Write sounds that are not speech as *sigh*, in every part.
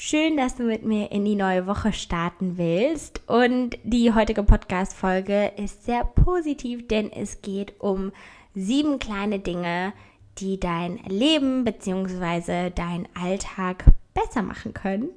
Schön, dass du mit mir in die neue Woche starten willst. Und die heutige Podcast-Folge ist sehr positiv, denn es geht um sieben kleine Dinge, die dein Leben bzw. dein Alltag besser machen können.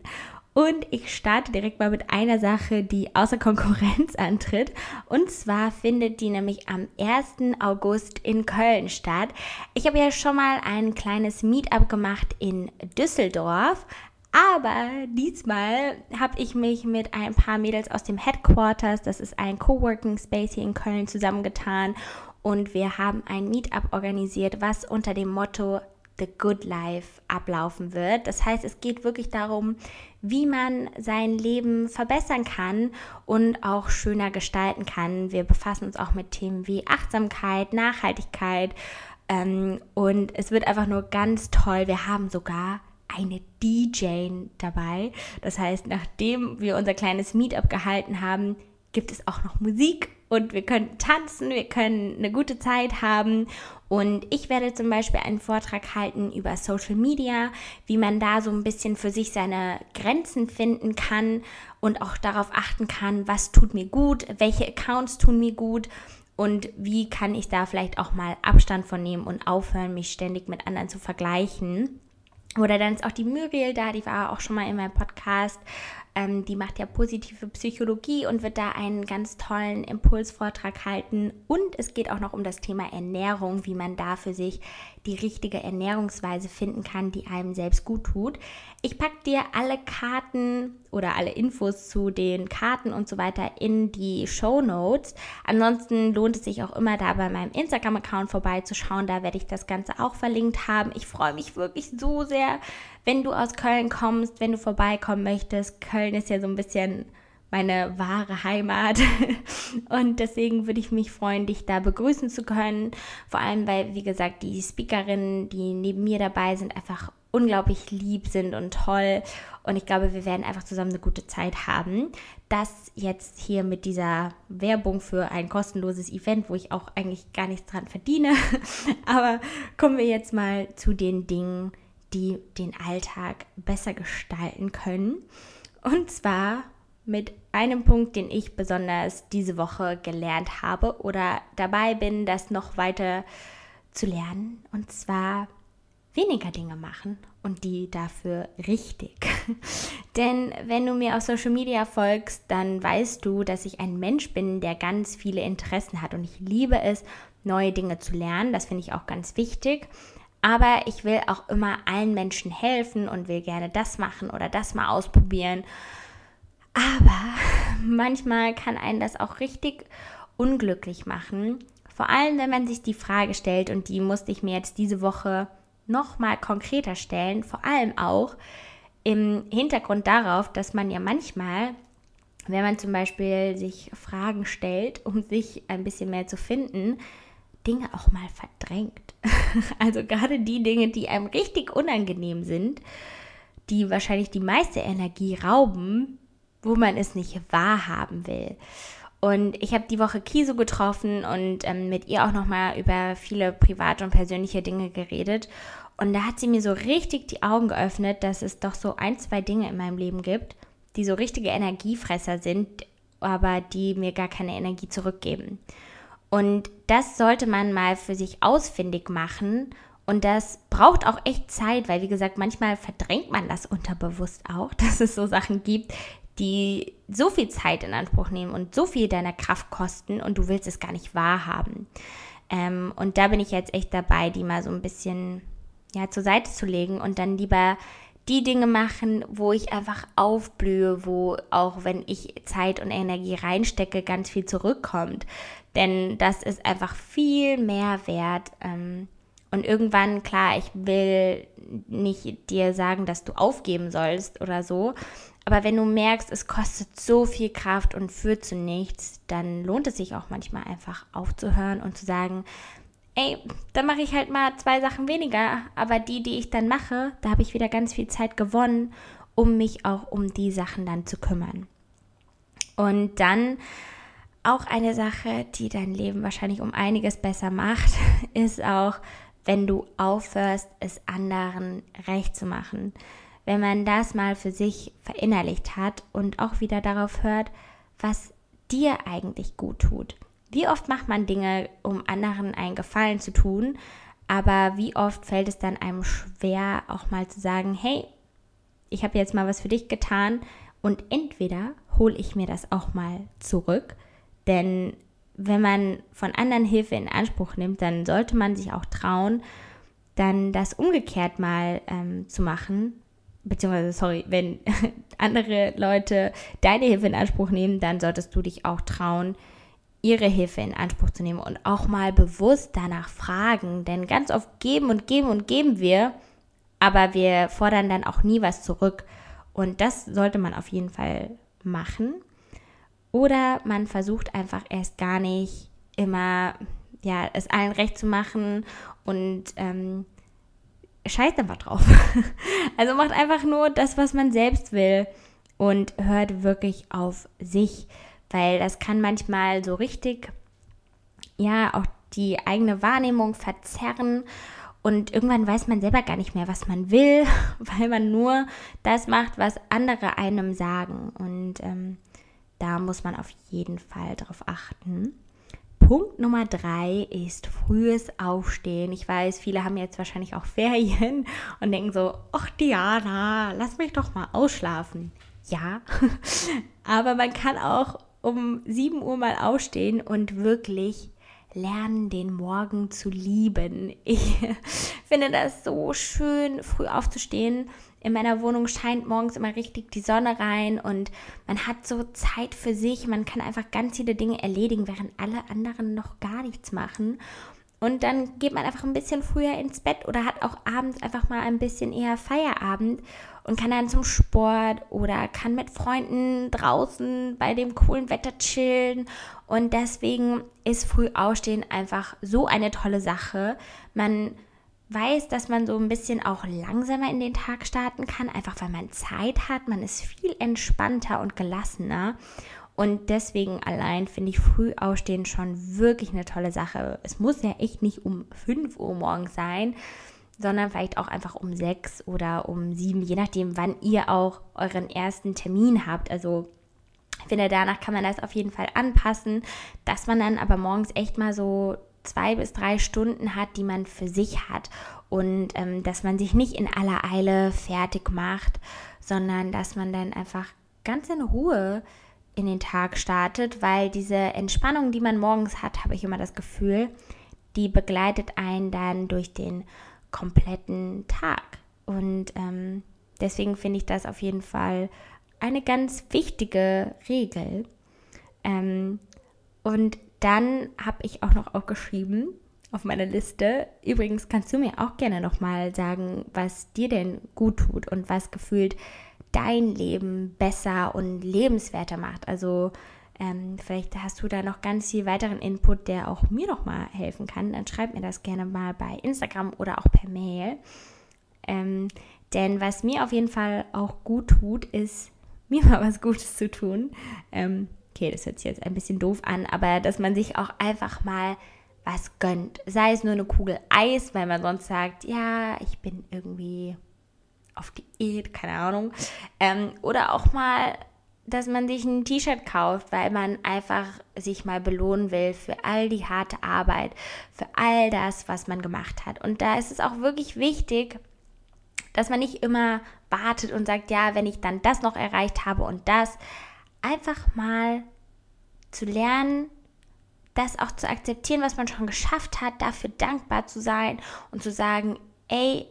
Und ich starte direkt mal mit einer Sache, die außer Konkurrenz *laughs* antritt. Und zwar findet die nämlich am 1. August in Köln statt. Ich habe ja schon mal ein kleines Meetup gemacht in Düsseldorf. Aber diesmal habe ich mich mit ein paar Mädels aus dem Headquarters, das ist ein Coworking Space hier in Köln, zusammengetan und wir haben ein Meetup organisiert, was unter dem Motto The Good Life ablaufen wird. Das heißt, es geht wirklich darum, wie man sein Leben verbessern kann und auch schöner gestalten kann. Wir befassen uns auch mit Themen wie Achtsamkeit, Nachhaltigkeit ähm, und es wird einfach nur ganz toll. Wir haben sogar eine DJ dabei. Das heißt, nachdem wir unser kleines Meetup gehalten haben, gibt es auch noch Musik und wir können tanzen, wir können eine gute Zeit haben. Und ich werde zum Beispiel einen Vortrag halten über Social Media, wie man da so ein bisschen für sich seine Grenzen finden kann und auch darauf achten kann, was tut mir gut, welche Accounts tun mir gut und wie kann ich da vielleicht auch mal Abstand von nehmen und aufhören, mich ständig mit anderen zu vergleichen. Oder dann ist auch die Muriel da, die war auch schon mal in meinem Podcast. Ähm, die macht ja positive Psychologie und wird da einen ganz tollen Impulsvortrag halten. Und es geht auch noch um das Thema Ernährung, wie man da für sich die richtige Ernährungsweise finden kann, die einem selbst gut tut. Ich packe dir alle Karten oder alle Infos zu den Karten und so weiter in die Show Notes. Ansonsten lohnt es sich auch immer da bei meinem Instagram-Account vorbeizuschauen. Da werde ich das Ganze auch verlinkt haben. Ich freue mich wirklich so sehr, wenn du aus Köln kommst, wenn du vorbeikommen möchtest. Köln ist ja so ein bisschen meine wahre Heimat. *laughs* Und deswegen würde ich mich freuen, dich da begrüßen zu können. Vor allem, weil, wie gesagt, die Speakerinnen, die neben mir dabei sind, einfach unglaublich lieb sind und toll. Und ich glaube, wir werden einfach zusammen eine gute Zeit haben. Das jetzt hier mit dieser Werbung für ein kostenloses Event, wo ich auch eigentlich gar nichts dran verdiene. *laughs* Aber kommen wir jetzt mal zu den Dingen, die den Alltag besser gestalten können. Und zwar mit einem Punkt, den ich besonders diese Woche gelernt habe oder dabei bin, das noch weiter zu lernen. Und zwar weniger Dinge machen und die dafür richtig. *laughs* Denn wenn du mir auf Social Media folgst, dann weißt du, dass ich ein Mensch bin, der ganz viele Interessen hat und ich liebe es, neue Dinge zu lernen. Das finde ich auch ganz wichtig. Aber ich will auch immer allen Menschen helfen und will gerne das machen oder das mal ausprobieren. Aber *laughs* manchmal kann einen das auch richtig unglücklich machen. Vor allem, wenn man sich die Frage stellt, und die musste ich mir jetzt diese Woche nochmal konkreter stellen, vor allem auch im Hintergrund darauf, dass man ja manchmal, wenn man zum Beispiel sich Fragen stellt, um sich ein bisschen mehr zu finden, Dinge auch mal verdrängt. *laughs* Also gerade die Dinge, die einem richtig unangenehm sind, die wahrscheinlich die meiste Energie rauben, wo man es nicht wahrhaben will. Und ich habe die Woche Kiso getroffen und ähm, mit ihr auch nochmal über viele private und persönliche Dinge geredet. Und da hat sie mir so richtig die Augen geöffnet, dass es doch so ein, zwei Dinge in meinem Leben gibt, die so richtige Energiefresser sind, aber die mir gar keine Energie zurückgeben. Und das sollte man mal für sich ausfindig machen. Und das braucht auch echt Zeit, weil wie gesagt, manchmal verdrängt man das unterbewusst auch, *laughs* dass es so Sachen gibt, die so viel Zeit in Anspruch nehmen und so viel deiner Kraft kosten und du willst es gar nicht wahrhaben. Ähm, und da bin ich jetzt echt dabei, die mal so ein bisschen ja, zur Seite zu legen und dann lieber die Dinge machen, wo ich einfach aufblühe, wo auch wenn ich Zeit und Energie reinstecke, ganz viel zurückkommt. Denn das ist einfach viel mehr wert. Ähm, und irgendwann, klar, ich will nicht dir sagen, dass du aufgeben sollst oder so, aber wenn du merkst, es kostet so viel Kraft und führt zu nichts, dann lohnt es sich auch manchmal einfach aufzuhören und zu sagen, ey, dann mache ich halt mal zwei Sachen weniger, aber die, die ich dann mache, da habe ich wieder ganz viel Zeit gewonnen, um mich auch um die Sachen dann zu kümmern. Und dann auch eine Sache, die dein Leben wahrscheinlich um einiges besser macht, *laughs* ist auch, wenn du aufhörst, es anderen recht zu machen wenn man das mal für sich verinnerlicht hat und auch wieder darauf hört, was dir eigentlich gut tut. Wie oft macht man Dinge, um anderen einen Gefallen zu tun, aber wie oft fällt es dann einem schwer, auch mal zu sagen, hey, ich habe jetzt mal was für dich getan und entweder hole ich mir das auch mal zurück, denn wenn man von anderen Hilfe in Anspruch nimmt, dann sollte man sich auch trauen, dann das umgekehrt mal ähm, zu machen. Beziehungsweise, sorry, wenn *laughs* andere Leute deine Hilfe in Anspruch nehmen, dann solltest du dich auch trauen, ihre Hilfe in Anspruch zu nehmen und auch mal bewusst danach fragen. Denn ganz oft geben und geben und geben wir, aber wir fordern dann auch nie was zurück. Und das sollte man auf jeden Fall machen. Oder man versucht einfach erst gar nicht immer ja, es allen recht zu machen und ähm, scheißt einfach drauf. *laughs* also macht einfach nur das, was man selbst will und hört wirklich auf sich, weil das kann manchmal so richtig, ja, auch die eigene Wahrnehmung verzerren und irgendwann weiß man selber gar nicht mehr, was man will, *laughs* weil man nur das macht, was andere einem sagen. Und ähm, da muss man auf jeden Fall drauf achten. Punkt Nummer drei ist frühes Aufstehen. Ich weiß, viele haben jetzt wahrscheinlich auch *laughs* Ferien und denken so, ach Diana, lass mich doch mal ausschlafen. Ja, *laughs* aber man kann auch um 7 Uhr mal aufstehen und wirklich lernen, den Morgen zu lieben. Ich *laughs* finde das so schön, früh aufzustehen in meiner Wohnung scheint morgens immer richtig die Sonne rein und man hat so Zeit für sich. Man kann einfach ganz viele Dinge erledigen, während alle anderen noch gar nichts machen. Und dann geht man einfach ein bisschen früher ins Bett oder hat auch abends einfach mal ein bisschen eher Feierabend und kann dann zum Sport oder kann mit Freunden draußen bei dem coolen Wetter chillen. Und deswegen ist früh aufstehen einfach so eine tolle Sache. Man weiß, dass man so ein bisschen auch langsamer in den Tag starten kann, einfach weil man Zeit hat. Man ist viel entspannter und gelassener. Und deswegen allein finde ich früh aufstehen schon wirklich eine tolle Sache. Es muss ja echt nicht um 5 Uhr morgens sein, sondern vielleicht auch einfach um 6 oder um 7, je nachdem, wann ihr auch euren ersten Termin habt. Also ich finde, danach kann man das auf jeden Fall anpassen, dass man dann aber morgens echt mal so zwei bis drei Stunden hat, die man für sich hat und ähm, dass man sich nicht in aller Eile fertig macht, sondern dass man dann einfach ganz in Ruhe in den Tag startet, weil diese Entspannung, die man morgens hat, habe ich immer das Gefühl, die begleitet einen dann durch den kompletten Tag. Und ähm, deswegen finde ich das auf jeden Fall eine ganz wichtige Regel. Ähm, und dann habe ich auch noch aufgeschrieben auf meiner Liste. Übrigens kannst du mir auch gerne nochmal sagen, was dir denn gut tut und was gefühlt dein Leben besser und lebenswerter macht. Also ähm, vielleicht hast du da noch ganz viel weiteren Input, der auch mir nochmal helfen kann. Dann schreib mir das gerne mal bei Instagram oder auch per Mail. Ähm, denn was mir auf jeden Fall auch gut tut, ist *laughs* mir mal was Gutes zu tun. Ähm, okay, das hört sich jetzt ein bisschen doof an, aber dass man sich auch einfach mal was gönnt. Sei es nur eine Kugel Eis, weil man sonst sagt, ja, ich bin irgendwie auf Diät, keine Ahnung. Ähm, oder auch mal, dass man sich ein T-Shirt kauft, weil man einfach sich mal belohnen will für all die harte Arbeit, für all das, was man gemacht hat. Und da ist es auch wirklich wichtig, dass man nicht immer wartet und sagt, ja, wenn ich dann das noch erreicht habe und das, einfach mal zu lernen, das auch zu akzeptieren, was man schon geschafft hat, dafür dankbar zu sein und zu sagen, ey,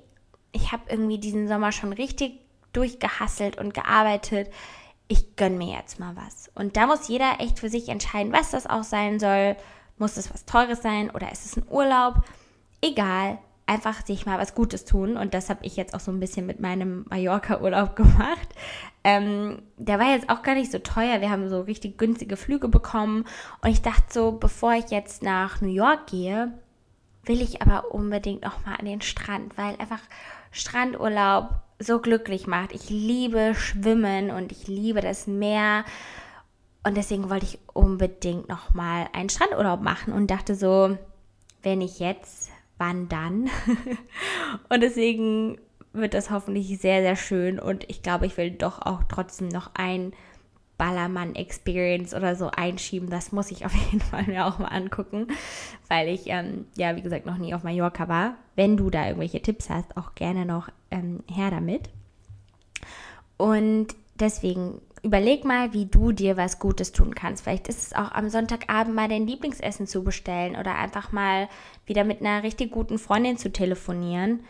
ich habe irgendwie diesen Sommer schon richtig durchgehasselt und gearbeitet. Ich gönne mir jetzt mal was. Und da muss jeder echt für sich entscheiden, was das auch sein soll. Muss es was Teures sein oder ist es ein Urlaub? Egal, einfach sich mal was Gutes tun. Und das habe ich jetzt auch so ein bisschen mit meinem Mallorca-Urlaub *laughs* gemacht. Ähm, der war jetzt auch gar nicht so teuer. Wir haben so richtig günstige Flüge bekommen. Und ich dachte so, bevor ich jetzt nach New York gehe, will ich aber unbedingt noch mal an den Strand, weil einfach Strandurlaub so glücklich macht. Ich liebe Schwimmen und ich liebe das Meer. Und deswegen wollte ich unbedingt noch mal einen Strandurlaub machen und dachte so, wenn ich jetzt, wann dann? *laughs* und deswegen wird das hoffentlich sehr, sehr schön und ich glaube, ich will doch auch trotzdem noch ein Ballermann-Experience oder so einschieben. Das muss ich auf *laughs* jeden Fall mir auch mal angucken, weil ich, ähm, ja, wie gesagt, noch nie auf Mallorca war. Wenn du da irgendwelche Tipps hast, auch gerne noch ähm, her damit. Und deswegen überleg mal, wie du dir was Gutes tun kannst. Vielleicht ist es auch am Sonntagabend mal dein Lieblingsessen zu bestellen oder einfach mal wieder mit einer richtig guten Freundin zu telefonieren.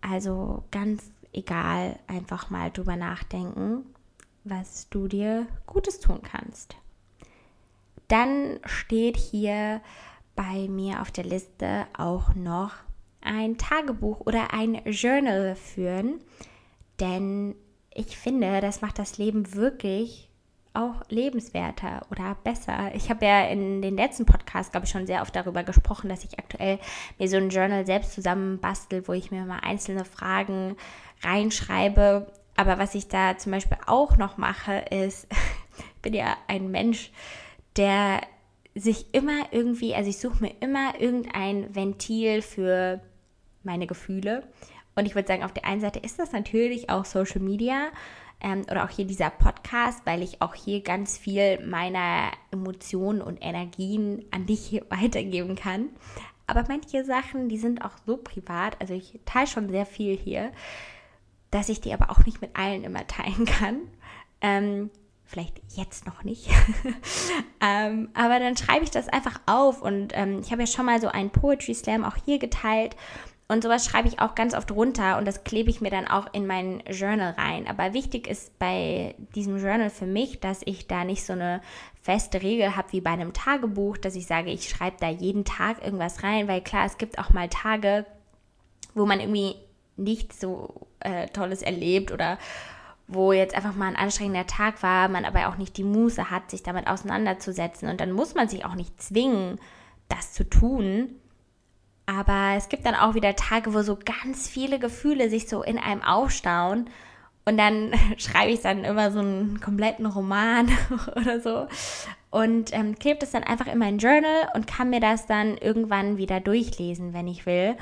Also ganz egal, einfach mal drüber nachdenken, was du dir Gutes tun kannst. Dann steht hier bei mir auf der Liste auch noch ein Tagebuch oder ein Journal führen, denn ich finde, das macht das Leben wirklich auch lebenswerter oder besser. Ich habe ja in den letzten Podcasts, glaube ich, schon sehr oft darüber gesprochen, dass ich aktuell mir so ein Journal selbst zusammenbastel, wo ich mir mal einzelne Fragen reinschreibe. Aber was ich da zum Beispiel auch noch mache, ist, *laughs* ich bin ja ein Mensch, der sich immer irgendwie, also ich suche mir immer irgendein Ventil für meine Gefühle. Und ich würde sagen, auf der einen Seite ist das natürlich auch Social Media ähm, oder auch hier dieser Podcast, weil ich auch hier ganz viel meiner Emotionen und Energien an dich *laughs* weitergeben kann. Aber manche Sachen, die sind auch so privat, also ich teile schon sehr viel hier, dass ich die aber auch nicht mit allen immer teilen kann. Ähm, vielleicht jetzt noch nicht. *laughs* ähm, aber dann schreibe ich das einfach auf und ähm, ich habe ja schon mal so einen Poetry Slam auch hier geteilt und sowas schreibe ich auch ganz oft runter und das klebe ich mir dann auch in mein Journal rein. Aber wichtig ist bei diesem Journal für mich, dass ich da nicht so eine feste Regel habe wie bei einem Tagebuch, dass ich sage, ich schreibe da jeden Tag irgendwas rein, weil klar, es gibt auch mal Tage, wo man irgendwie nichts so äh, Tolles erlebt oder wo jetzt einfach mal ein anstrengender Tag war, man aber auch nicht die Muße hat, sich damit auseinanderzusetzen. Und dann muss man sich auch nicht zwingen, das zu tun, aber es gibt dann auch wieder Tage, wo so ganz viele Gefühle sich so in einem aufstauen. Und dann *laughs* schreibe ich dann immer so einen kompletten Roman *laughs* oder so. Und ähm, klebe das dann einfach in mein Journal und kann mir das dann irgendwann wieder durchlesen, wenn ich will.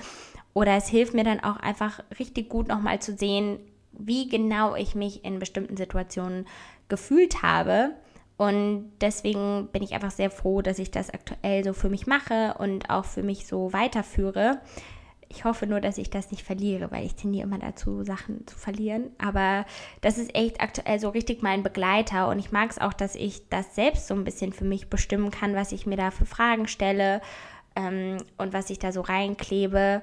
Oder es hilft mir dann auch einfach richtig gut nochmal zu sehen, wie genau ich mich in bestimmten Situationen gefühlt habe und deswegen bin ich einfach sehr froh, dass ich das aktuell so für mich mache und auch für mich so weiterführe. Ich hoffe nur, dass ich das nicht verliere, weil ich tendiere immer dazu, Sachen zu verlieren. Aber das ist echt aktuell so richtig mein Begleiter. Und ich mag es auch, dass ich das selbst so ein bisschen für mich bestimmen kann, was ich mir da für Fragen stelle ähm, und was ich da so reinklebe.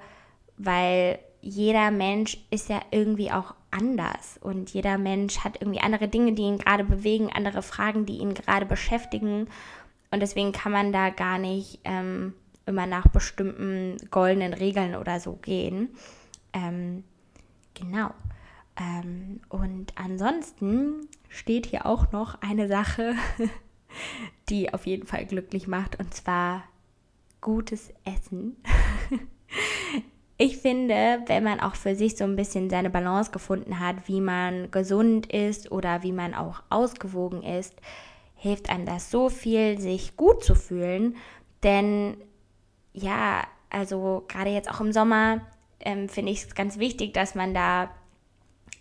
Weil jeder Mensch ist ja irgendwie auch anders und jeder Mensch hat irgendwie andere Dinge, die ihn gerade bewegen, andere Fragen, die ihn gerade beschäftigen und deswegen kann man da gar nicht ähm, immer nach bestimmten goldenen Regeln oder so gehen. Ähm, genau. Ähm, und ansonsten steht hier auch noch eine Sache, *laughs* die auf jeden Fall glücklich macht und zwar gutes Essen. *laughs* ich finde, wenn man auch für sich so ein bisschen seine Balance gefunden hat, wie man gesund ist oder wie man auch ausgewogen ist, hilft einem das so viel, sich gut zu fühlen. Denn ja, also gerade jetzt auch im Sommer ähm, finde ich es ganz wichtig, dass man da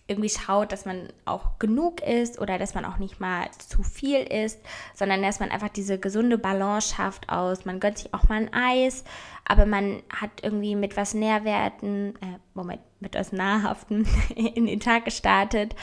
irgendwie schaut, dass man auch genug isst oder dass man auch nicht mal zu viel isst, sondern dass man einfach diese gesunde Balance schafft aus, man gönnt sich auch mal ein Eis, aber man hat irgendwie mit was Nährwerten, äh, Moment, mit was Nahrhaften *laughs* in den Tag gestartet.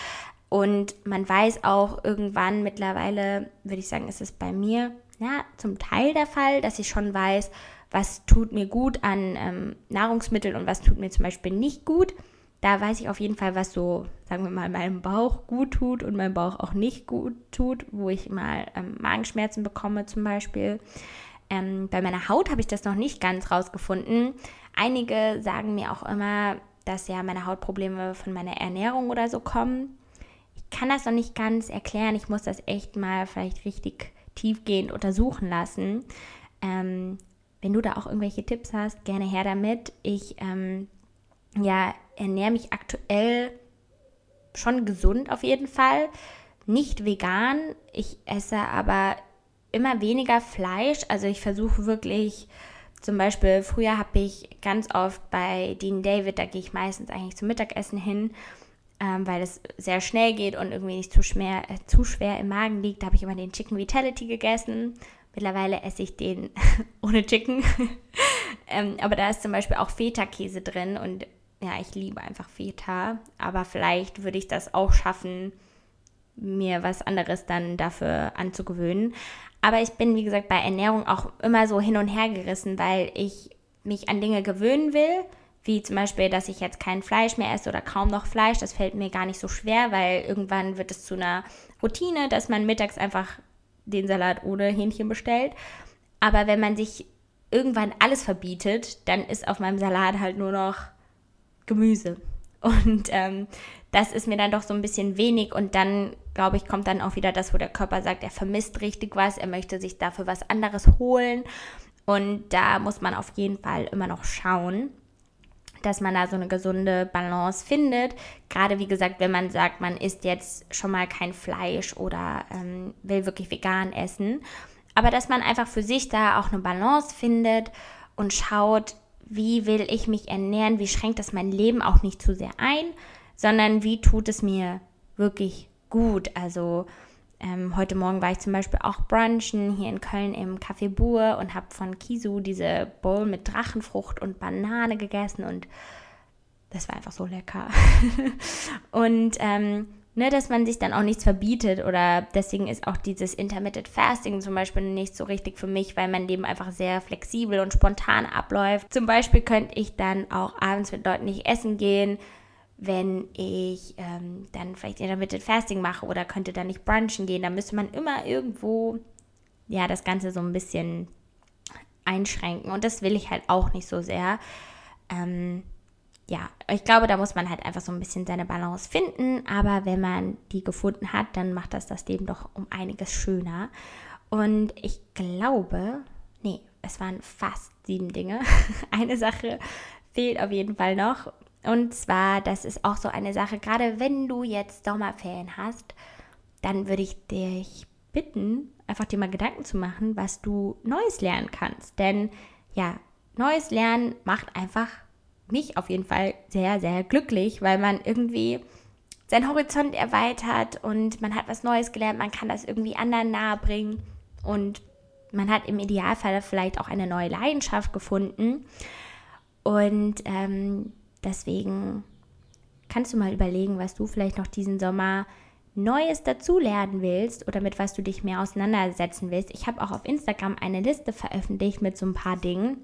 Und man weiß auch irgendwann mittlerweile, würde ich sagen, ist es bei mir, ja, zum Teil der Fall, dass ich schon weiß, was tut mir gut an ähm, Nahrungsmitteln und was tut mir zum Beispiel nicht gut da weiß ich auf jeden Fall, was so, sagen wir mal, meinem Bauch gut tut und meinem Bauch auch nicht gut tut, wo ich mal ähm, Magenschmerzen bekomme zum Beispiel. Ähm, bei meiner Haut habe ich das noch nicht ganz rausgefunden. Einige sagen mir auch immer, dass ja meine Hautprobleme von meiner Ernährung oder so kommen. Ich kann das noch nicht ganz erklären. Ich muss das echt mal vielleicht richtig tiefgehend untersuchen lassen. Ähm, wenn du da auch irgendwelche Tipps hast, gerne her damit. Ich ähm, ja, ernähre mich aktuell schon gesund auf jeden Fall. Nicht vegan. Ich esse aber immer weniger Fleisch. Also ich versuche wirklich zum Beispiel, früher habe ich ganz oft bei Dean David, da gehe ich meistens eigentlich zum Mittagessen hin, ähm, weil es sehr schnell geht und irgendwie nicht zu schwer, äh, zu schwer im Magen liegt. Da habe ich immer den Chicken Vitality gegessen. Mittlerweile esse ich den *laughs* ohne Chicken. *laughs* ähm, aber da ist zum Beispiel auch Feta-Käse drin und ja, ich liebe einfach Feta. Aber vielleicht würde ich das auch schaffen, mir was anderes dann dafür anzugewöhnen. Aber ich bin, wie gesagt, bei Ernährung auch immer so hin und her gerissen, weil ich mich an Dinge gewöhnen will, wie zum Beispiel, dass ich jetzt kein Fleisch mehr esse oder kaum noch Fleisch. Das fällt mir gar nicht so schwer, weil irgendwann wird es zu einer Routine, dass man mittags einfach den Salat ohne Hähnchen bestellt. Aber wenn man sich irgendwann alles verbietet, dann ist auf meinem Salat halt nur noch Gemüse. Und ähm, das ist mir dann doch so ein bisschen wenig und dann, glaube ich, kommt dann auch wieder das, wo der Körper sagt, er vermisst richtig was, er möchte sich dafür was anderes holen. Und da muss man auf jeden Fall immer noch schauen, dass man da so eine gesunde Balance findet. Gerade wie gesagt, wenn man sagt, man isst jetzt schon mal kein Fleisch oder ähm, will wirklich vegan essen. Aber dass man einfach für sich da auch eine Balance findet und schaut, wie will ich mich ernähren, wie schränkt das mein Leben auch nicht zu sehr ein, sondern wie tut es mir wirklich gut. Also ähm, heute Morgen war ich zum Beispiel auch brunchen hier in Köln im Café Bur und habe von Kisu diese Bowl mit Drachenfrucht und Banane gegessen und das war einfach so lecker. *laughs* und ähm, ne, dass man sich dann auch nichts verbietet oder deswegen ist auch dieses Intermittent Fasting zum Beispiel nicht so richtig für mich, weil mein Leben einfach sehr flexibel und spontan abläuft. Zum Beispiel könnte ich dann auch abends mit Leuten nicht essen gehen, wenn ich ähm, dann vielleicht Intermittent Fasting mache oder könnte dann nicht brunchen gehen. Da müsste man immer irgendwo ja das Ganze so ein bisschen einschränken und das will ich halt auch nicht so sehr. Ähm, ja, ich glaube, da muss man halt einfach so ein bisschen seine Balance finden. Aber wenn man die gefunden hat, dann macht das das Leben doch um einiges schöner. Und ich glaube, nee, es waren fast sieben Dinge. *laughs* eine Sache fehlt auf jeden Fall noch. Und zwar, das ist auch so eine Sache, gerade wenn du jetzt Sommerferien hast, dann würde ich dich bitten, einfach dir mal Gedanken zu machen, was du Neues lernen kannst. Denn ja, Neues Lernen macht einfach mich auf jeden Fall sehr, sehr glücklich, weil man irgendwie seinen Horizont erweitert und man hat was Neues gelernt, man kann das irgendwie anderen nahebringen und man hat im Idealfall vielleicht auch eine neue Leidenschaft gefunden. Und ähm, deswegen kannst du mal überlegen, was du vielleicht noch diesen Sommer Neues dazulernen willst oder mit was du dich mehr auseinandersetzen willst. Ich habe auch auf Instagram eine Liste veröffentlicht mit so ein paar Dingen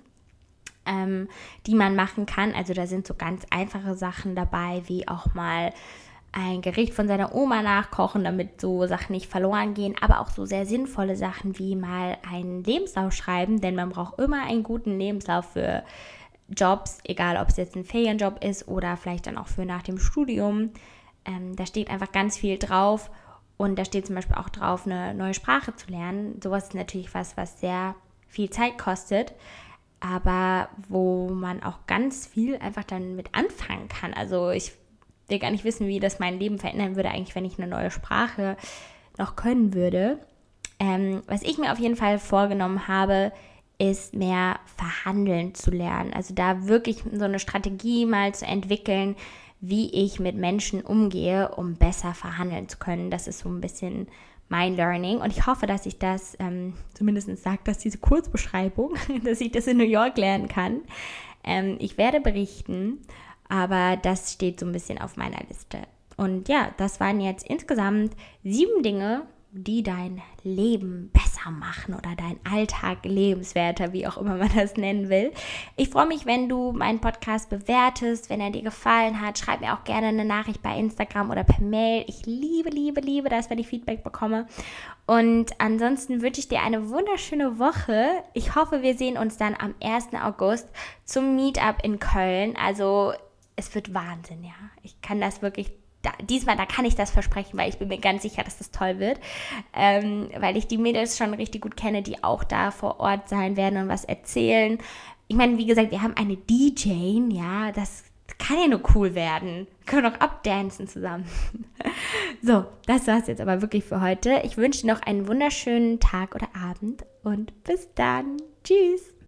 ähm, die man machen kann. Also da sind so ganz einfache Sachen dabei, wie auch mal ein Gericht von seiner Oma nachkochen, damit so Sachen nicht verloren gehen, aber auch so sehr sinnvolle Sachen wie mal einen Lebenslauf schreiben, denn man braucht immer einen guten Lebenslauf für Jobs, egal ob es jetzt ein Ferienjob ist oder vielleicht dann auch für nach dem Studium. Ähm, da steht einfach ganz viel drauf und da steht zum Beispiel auch drauf, eine neue Sprache zu lernen. Sowas ist natürlich was, was sehr viel Zeit kostet aber wo man auch ganz viel einfach dann mit anfangen kann. Also ich will gar nicht wissen, wie das mein Leben verändern würde, eigentlich, wenn ich eine neue Sprache noch können würde. Ähm, was ich mir auf jeden Fall vorgenommen habe, ist mehr verhandeln zu lernen. Also da wirklich so eine Strategie mal zu entwickeln, wie ich mit Menschen umgehe, um besser verhandeln zu können. Das ist so ein bisschen mein Learning. Und ich hoffe, dass ich das, ähm, zumindest sagt dass diese Kurzbeschreibung, *laughs* dass ich das in New York lernen kann. Ähm, ich werde berichten, aber das steht so ein bisschen auf meiner Liste. Und ja, das waren jetzt insgesamt sieben Dinge, die dein Leben besser machen oder dein Alltag lebenswerter, wie auch immer man das nennen will. Ich freue mich, wenn du meinen Podcast bewertest, wenn er dir gefallen hat. Schreib mir auch gerne eine Nachricht bei Instagram oder per Mail. Ich liebe, liebe, liebe das, wenn ich Feedback bekomme. Und ansonsten wünsche ich dir eine wunderschöne Woche. Ich hoffe, wir sehen uns dann am 1. August zum Meetup in Köln. Also es wird Wahnsinn, ja. Ich kann das wirklich da, diesmal, da kann ich das versprechen, weil ich bin mir ganz sicher, dass das toll wird. Ähm, weil ich die Mädels schon richtig gut kenne, die auch da vor Ort sein werden und was erzählen. Ich meine, wie gesagt, wir haben eine DJ, ja, das kann ja nur cool werden. Wir können auch abdancen zusammen. *laughs* so, das war's jetzt aber wirklich für heute. Ich wünsche dir noch einen wunderschönen Tag oder Abend und bis dann. Tschüss.